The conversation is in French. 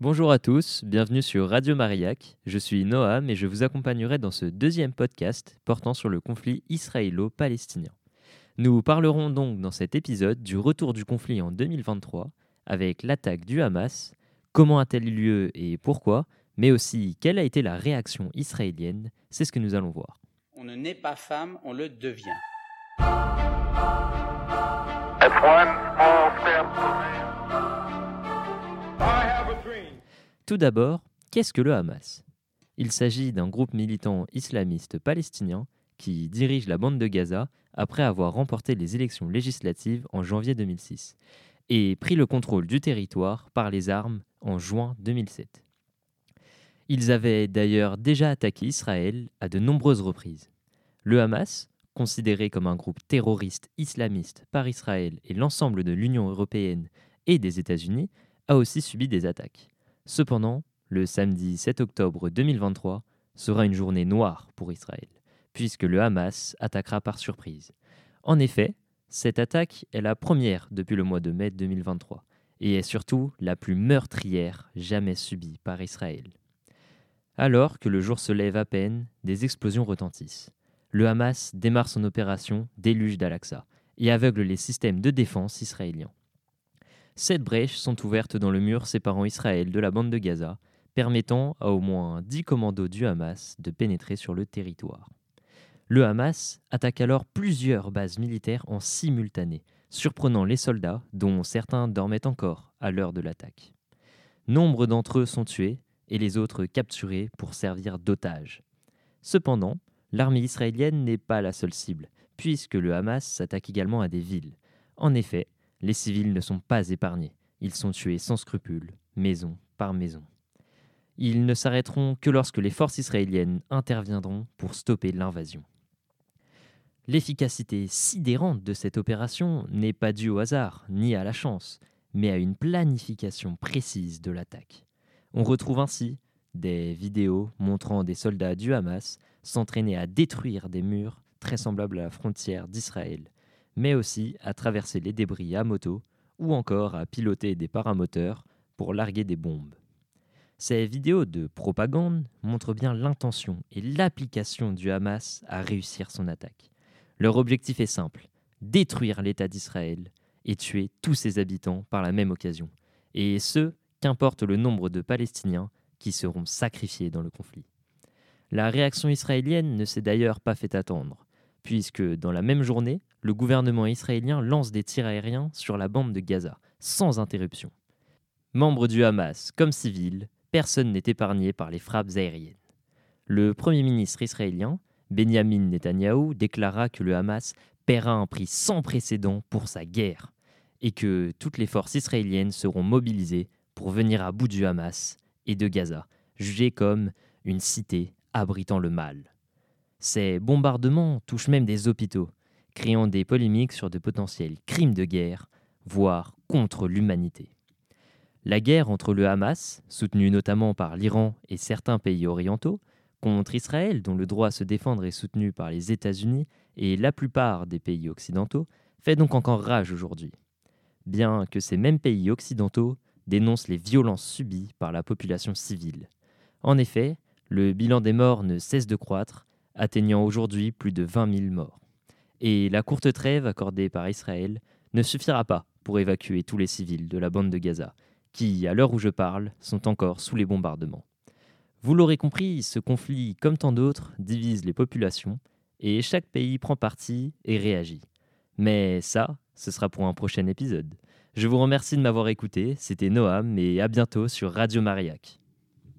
Bonjour à tous, bienvenue sur Radio Mariac. Je suis Noam et je vous accompagnerai dans ce deuxième podcast portant sur le conflit israélo-palestinien. Nous parlerons donc dans cet épisode du retour du conflit en 2023 avec l'attaque du Hamas, comment a-t-elle eu lieu et pourquoi, mais aussi quelle a été la réaction israélienne, c'est ce que nous allons voir. On ne naît pas femme, on le devient. Tout d'abord, qu'est-ce que le Hamas? Il s'agit d'un groupe militant islamiste palestinien qui dirige la bande de Gaza après avoir remporté les élections législatives en janvier 2006 et pris le contrôle du territoire par les armes en juin 2007. Ils avaient d'ailleurs déjà attaqué Israël à de nombreuses reprises. Le Hamas, considéré comme un groupe terroriste islamiste par Israël et l'ensemble de l'Union européenne et des États-Unis, a aussi subi des attaques. Cependant, le samedi 7 octobre 2023 sera une journée noire pour Israël, puisque le Hamas attaquera par surprise. En effet, cette attaque est la première depuis le mois de mai 2023 et est surtout la plus meurtrière jamais subie par Israël. Alors que le jour se lève à peine, des explosions retentissent. Le Hamas démarre son opération Déluge d'Al-Aqsa et aveugle les systèmes de défense israéliens. Sept brèches sont ouvertes dans le mur séparant Israël de la bande de Gaza, permettant à au moins dix commandos du Hamas de pénétrer sur le territoire. Le Hamas attaque alors plusieurs bases militaires en simultané, surprenant les soldats, dont certains dormaient encore à l'heure de l'attaque. Nombre d'entre eux sont tués et les autres capturés pour servir d'otages. Cependant, l'armée israélienne n'est pas la seule cible, puisque le Hamas s'attaque également à des villes. En effet, les civils ne sont pas épargnés, ils sont tués sans scrupule, maison par maison. Ils ne s'arrêteront que lorsque les forces israéliennes interviendront pour stopper l'invasion. L'efficacité sidérante de cette opération n'est pas due au hasard ni à la chance, mais à une planification précise de l'attaque. On retrouve ainsi des vidéos montrant des soldats du Hamas s'entraîner à détruire des murs très semblables à la frontière d'Israël, mais aussi à traverser les débris à moto ou encore à piloter des paramoteurs pour larguer des bombes. Ces vidéos de propagande montrent bien l'intention et l'application du Hamas à réussir son attaque. Leur objectif est simple, détruire l'État d'Israël et tuer tous ses habitants par la même occasion, et ce, qu'importe le nombre de Palestiniens qui seront sacrifiés dans le conflit. La réaction israélienne ne s'est d'ailleurs pas fait attendre, puisque dans la même journée, le gouvernement israélien lance des tirs aériens sur la bande de Gaza, sans interruption. Membres du Hamas comme civils, personne n'est épargné par les frappes aériennes. Le Premier ministre israélien, Benjamin Netanyahou, déclara que le Hamas paiera un prix sans précédent pour sa guerre, et que toutes les forces israéliennes seront mobilisées pour venir à bout du Hamas et de Gaza, jugée comme une cité abritant le mal. Ces bombardements touchent même des hôpitaux, créant des polémiques sur de potentiels crimes de guerre, voire contre l'humanité. La guerre entre le Hamas, soutenu notamment par l'Iran et certains pays orientaux, contre Israël, dont le droit à se défendre est soutenu par les États-Unis et la plupart des pays occidentaux, fait donc encore rage aujourd'hui. Bien que ces mêmes pays occidentaux dénonce les violences subies par la population civile. En effet, le bilan des morts ne cesse de croître, atteignant aujourd'hui plus de 20 000 morts. Et la courte trêve accordée par Israël ne suffira pas pour évacuer tous les civils de la bande de Gaza, qui, à l'heure où je parle, sont encore sous les bombardements. Vous l'aurez compris, ce conflit, comme tant d'autres, divise les populations, et chaque pays prend parti et réagit. Mais ça, ce sera pour un prochain épisode. Je vous remercie de m'avoir écouté, c'était Noam et à bientôt sur Radio Mariac.